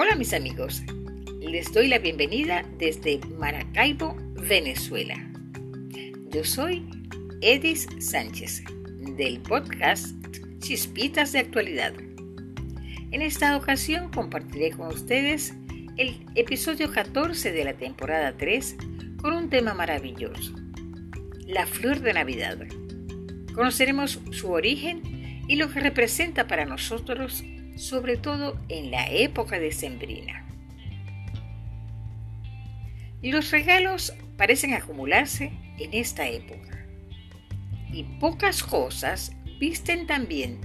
Hola mis amigos, les doy la bienvenida desde Maracaibo, Venezuela. Yo soy Edis Sánchez del podcast Chispitas de Actualidad. En esta ocasión compartiré con ustedes el episodio 14 de la temporada 3 con un tema maravilloso, la flor de Navidad. Conoceremos su origen y lo que representa para nosotros, sobre todo en la época decembrina. Los regalos parecen acumularse en esta época y pocas cosas visten tan bien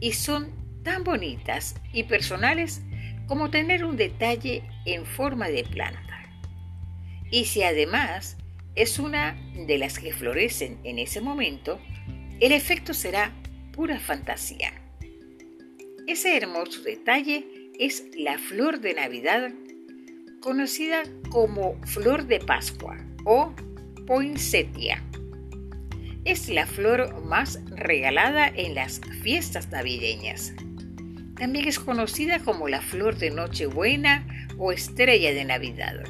y son tan bonitas y personales como tener un detalle en forma de planta. Y si además es una de las que florecen en ese momento, el efecto será pura fantasía. Ese hermoso detalle es la flor de Navidad, conocida como flor de Pascua o poinsettia. Es la flor más regalada en las fiestas navideñas. También es conocida como la flor de Nochebuena o estrella de Navidad.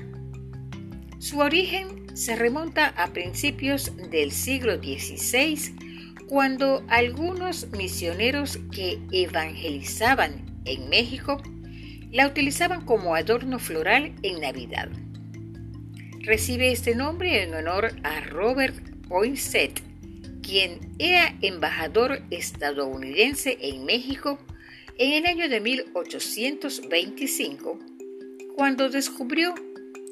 Su origen se remonta a principios del siglo XVI cuando algunos misioneros que evangelizaban en México la utilizaban como adorno floral en Navidad. Recibe este nombre en honor a Robert Poinsett, quien era embajador estadounidense en México en el año de 1825, cuando descubrió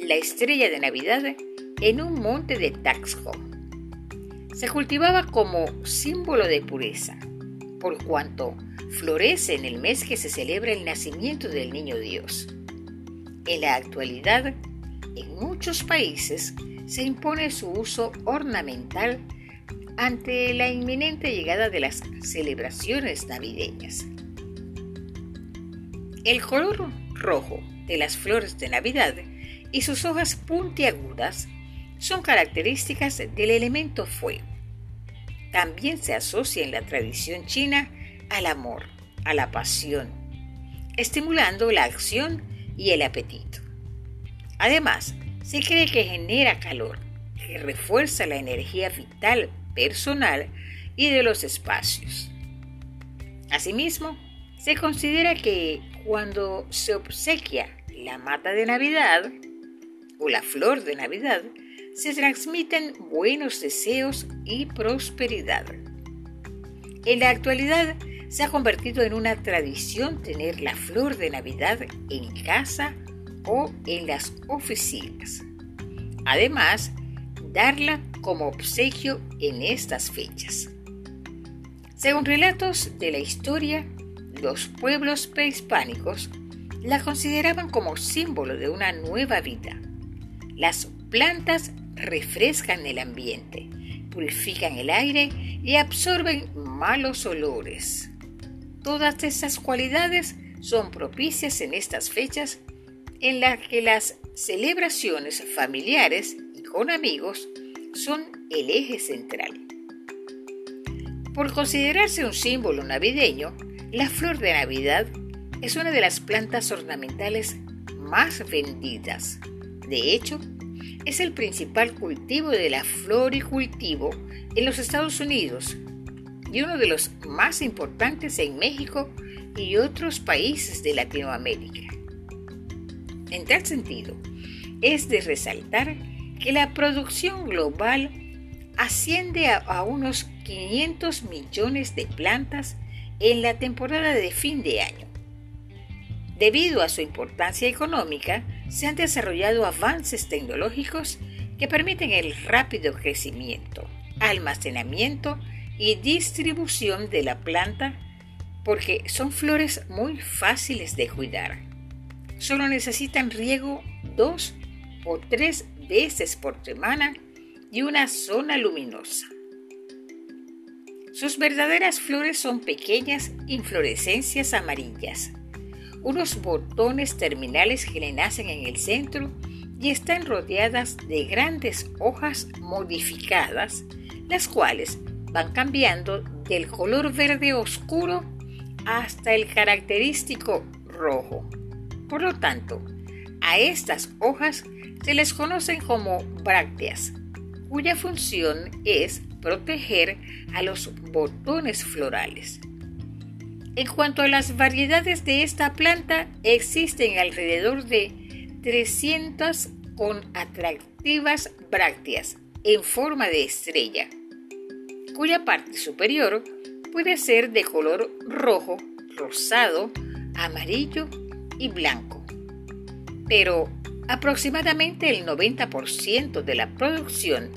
la estrella de Navidad en un monte de Taxco se cultivaba como símbolo de pureza, por cuanto florece en el mes que se celebra el nacimiento del niño Dios. En la actualidad, en muchos países se impone su uso ornamental ante la inminente llegada de las celebraciones navideñas. El color rojo de las flores de Navidad y sus hojas puntiagudas son características del elemento fuego. También se asocia en la tradición china al amor, a la pasión, estimulando la acción y el apetito. Además, se cree que genera calor, que refuerza la energía vital personal y de los espacios. Asimismo, se considera que cuando se obsequia la mata de Navidad o la flor de Navidad, se transmiten buenos deseos y prosperidad. En la actualidad se ha convertido en una tradición tener la flor de Navidad en casa o en las oficinas. Además, darla como obsequio en estas fechas. Según relatos de la historia, los pueblos prehispánicos la consideraban como símbolo de una nueva vida. Las plantas refrescan el ambiente, purifican el aire y absorben malos olores. Todas estas cualidades son propicias en estas fechas en las que las celebraciones familiares y con amigos son el eje central. Por considerarse un símbolo navideño, la flor de Navidad es una de las plantas ornamentales más vendidas. De hecho, es el principal cultivo de la floricultivo en los Estados Unidos y uno de los más importantes en México y otros países de Latinoamérica. En tal sentido, es de resaltar que la producción global asciende a, unos 500 millones de plantas en la temporada de fin de año. Debido a su importancia económica, se han desarrollado avances tecnológicos que permiten el rápido crecimiento, almacenamiento y distribución de la planta porque son flores muy fáciles de cuidar. Solo necesitan riego dos o tres veces por semana y una zona luminosa. Sus verdaderas flores son pequeñas inflorescencias amarillas, unos botones terminales que le nacen en el centro y están rodeadas de grandes hojas modificadas, las cuales van cambiando del color verde oscuro hasta el característico rojo. Por lo tanto, a estas hojas se les conocen como brácteas, cuya función es proteger a los botones florales. En cuanto a las variedades de esta planta, existen alrededor de 300 con atractivas brácteas en forma de estrella, cuya parte superior puede ser de color rojo, rosado, amarillo y blanco. Pero aproximadamente el 90% de la producción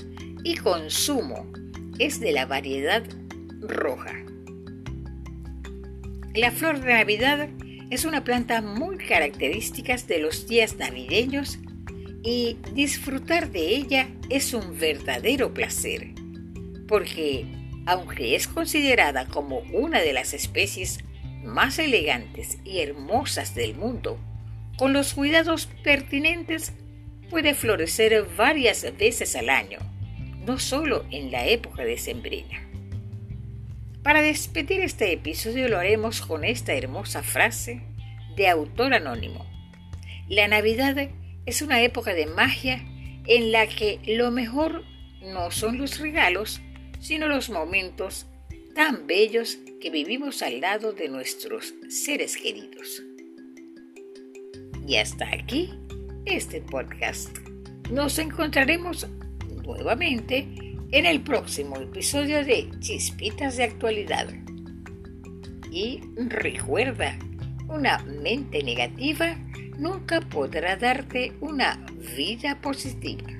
y consumo es de la variedad roja. La flor de Navidad es una planta muy característica de los días navideños y disfrutar de ella es un verdadero placer, porque aunque es considerada como una de las especies más elegantes y hermosas del mundo, con los cuidados pertinentes puede florecer varias veces al año, no solo en la época de sembrina. Para despedir este episodio lo haremos con esta hermosa frase de autor anónimo. La Navidad es una época de magia en la que lo mejor no son los regalos, sino los momentos tan bellos que vivimos al lado de nuestros seres queridos. Y hasta aquí este podcast. Nos encontraremos nuevamente en el próximo episodio de Chispitas de Actualidad. Y recuerda, una mente negativa nunca podrá darte una vida positiva.